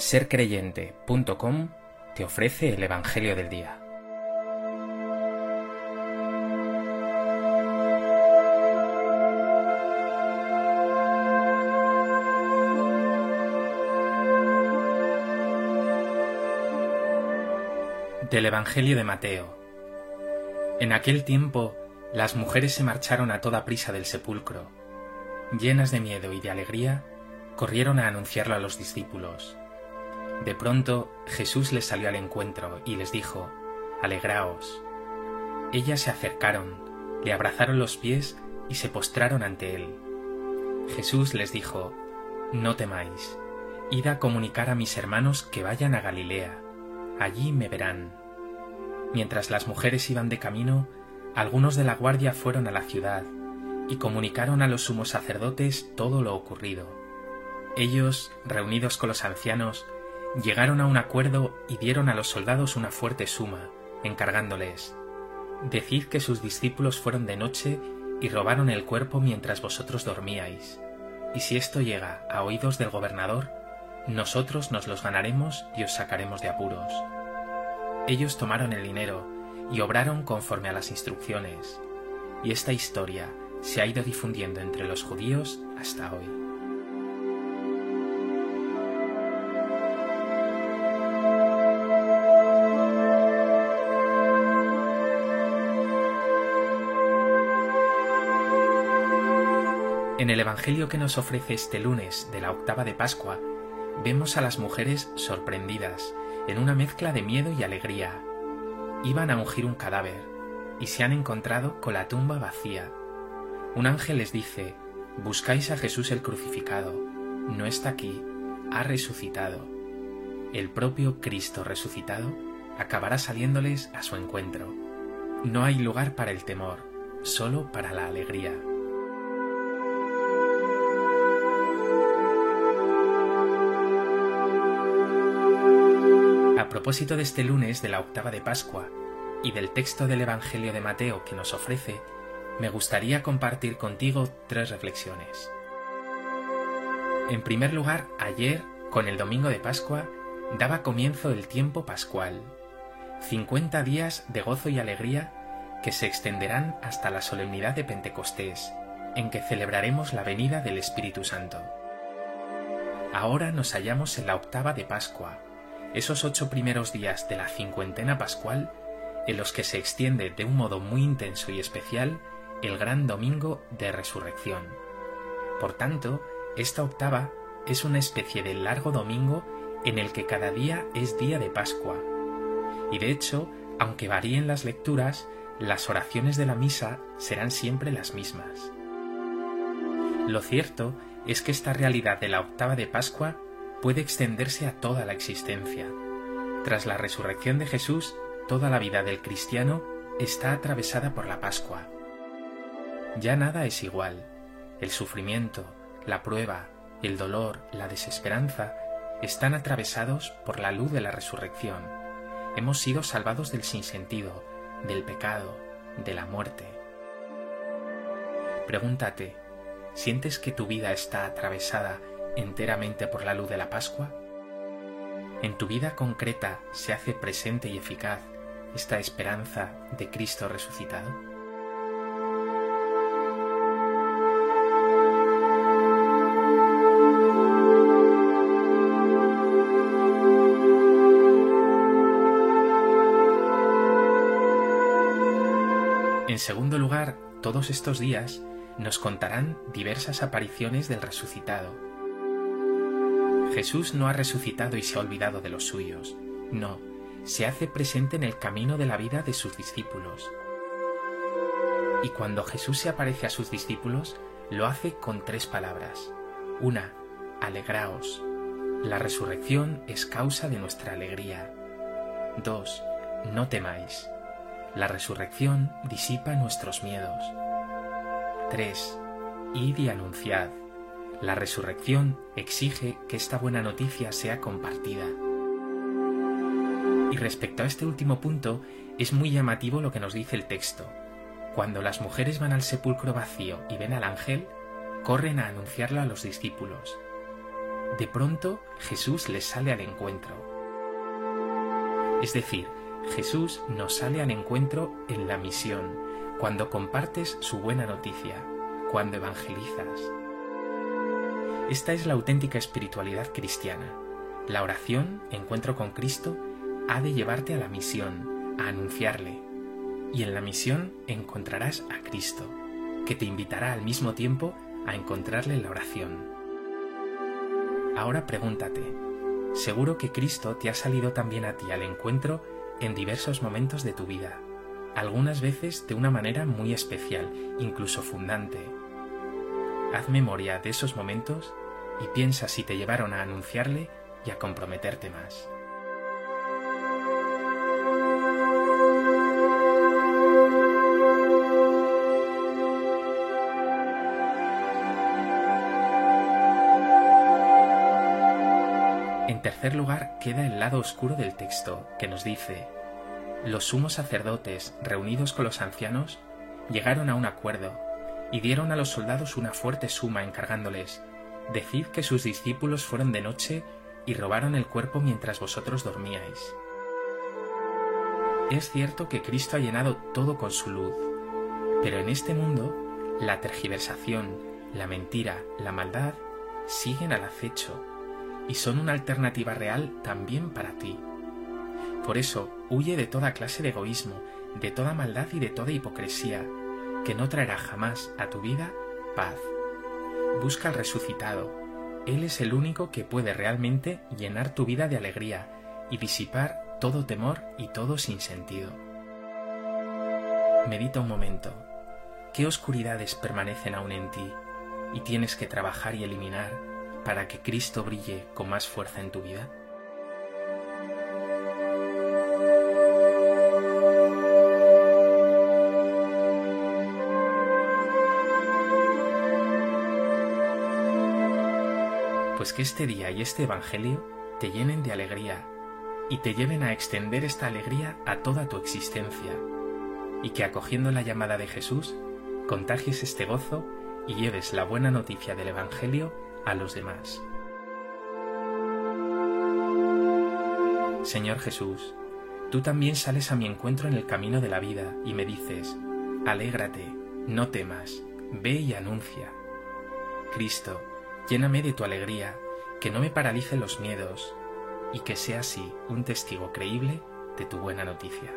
sercreyente.com te ofrece el Evangelio del Día. Del Evangelio de Mateo. En aquel tiempo las mujeres se marcharon a toda prisa del sepulcro. Llenas de miedo y de alegría, corrieron a anunciarlo a los discípulos. De pronto Jesús les salió al encuentro y les dijo, Alegraos. Ellas se acercaron, le abrazaron los pies y se postraron ante él. Jesús les dijo, No temáis, id a comunicar a mis hermanos que vayan a Galilea, allí me verán. Mientras las mujeres iban de camino, algunos de la guardia fueron a la ciudad y comunicaron a los sumos sacerdotes todo lo ocurrido. Ellos, reunidos con los ancianos, llegaron a un acuerdo y dieron a los soldados una fuerte suma, encargándoles Decid que sus discípulos fueron de noche y robaron el cuerpo mientras vosotros dormíais. Y si esto llega a oídos del gobernador, nosotros nos los ganaremos y os sacaremos de apuros. Ellos tomaron el dinero y obraron conforme a las instrucciones, y esta historia se ha ido difundiendo entre los judíos hasta hoy. En el Evangelio que nos ofrece este lunes de la octava de Pascua, vemos a las mujeres sorprendidas, en una mezcla de miedo y alegría. Iban a ungir un cadáver y se han encontrado con la tumba vacía. Un ángel les dice, Buscáis a Jesús el crucificado, no está aquí, ha resucitado. El propio Cristo resucitado acabará saliéndoles a su encuentro. No hay lugar para el temor, solo para la alegría. Propósito de este lunes de la octava de Pascua y del texto del Evangelio de Mateo que nos ofrece, me gustaría compartir contigo tres reflexiones. En primer lugar, ayer, con el domingo de Pascua, daba comienzo el tiempo pascual, 50 días de gozo y alegría que se extenderán hasta la solemnidad de Pentecostés, en que celebraremos la venida del Espíritu Santo. Ahora nos hallamos en la octava de Pascua, esos ocho primeros días de la cincuentena pascual en los que se extiende de un modo muy intenso y especial el gran domingo de resurrección. Por tanto, esta octava es una especie de largo domingo en el que cada día es día de Pascua. Y de hecho, aunque varíen las lecturas, las oraciones de la misa serán siempre las mismas. Lo cierto es que esta realidad de la octava de Pascua puede extenderse a toda la existencia. Tras la resurrección de Jesús, toda la vida del cristiano está atravesada por la Pascua. Ya nada es igual. El sufrimiento, la prueba, el dolor, la desesperanza están atravesados por la luz de la resurrección. Hemos sido salvados del sinsentido, del pecado, de la muerte. Pregúntate, ¿sientes que tu vida está atravesada enteramente por la luz de la Pascua? ¿En tu vida concreta se hace presente y eficaz esta esperanza de Cristo resucitado? En segundo lugar, todos estos días nos contarán diversas apariciones del resucitado Jesús no ha resucitado y se ha olvidado de los suyos. No, se hace presente en el camino de la vida de sus discípulos. Y cuando Jesús se aparece a sus discípulos, lo hace con tres palabras. Una, alegraos. La resurrección es causa de nuestra alegría. Dos, no temáis. La resurrección disipa nuestros miedos. Tres, id y anunciad. La resurrección exige que esta buena noticia sea compartida. Y respecto a este último punto, es muy llamativo lo que nos dice el texto. Cuando las mujeres van al sepulcro vacío y ven al ángel, corren a anunciarlo a los discípulos. de pronto Jesús les sale al encuentro. Es decir, Jesús nos sale al encuentro en la misión, cuando compartes su buena noticia, cuando evangelizas. Esta es la auténtica espiritualidad cristiana. La oración, encuentro con Cristo, ha de llevarte a la misión, a anunciarle. Y en la misión encontrarás a Cristo, que te invitará al mismo tiempo a encontrarle en la oración. Ahora pregúntate, seguro que Cristo te ha salido también a ti al encuentro en diversos momentos de tu vida, algunas veces de una manera muy especial, incluso fundante. Haz memoria de esos momentos y piensa si te llevaron a anunciarle y a comprometerte más. En tercer lugar queda el lado oscuro del texto, que nos dice, los sumos sacerdotes, reunidos con los ancianos, llegaron a un acuerdo y dieron a los soldados una fuerte suma encargándoles, decid que sus discípulos fueron de noche y robaron el cuerpo mientras vosotros dormíais. Es cierto que Cristo ha llenado todo con su luz, pero en este mundo la tergiversación, la mentira, la maldad siguen al acecho y son una alternativa real también para ti. Por eso, huye de toda clase de egoísmo, de toda maldad y de toda hipocresía, que no traerá jamás a tu vida paz. Busca al resucitado. Él es el único que puede realmente llenar tu vida de alegría y disipar todo temor y todo sinsentido. Medita un momento. ¿Qué oscuridades permanecen aún en ti y tienes que trabajar y eliminar para que Cristo brille con más fuerza en tu vida? Pues que este día y este Evangelio te llenen de alegría y te lleven a extender esta alegría a toda tu existencia, y que acogiendo la llamada de Jesús, contagies este gozo y lleves la buena noticia del Evangelio a los demás. Señor Jesús, tú también sales a mi encuentro en el camino de la vida y me dices, alégrate, no temas, ve y anuncia. Cristo, lléname de tu alegría, que no me paralicen los miedos, y que sea así un testigo creíble de tu buena noticia.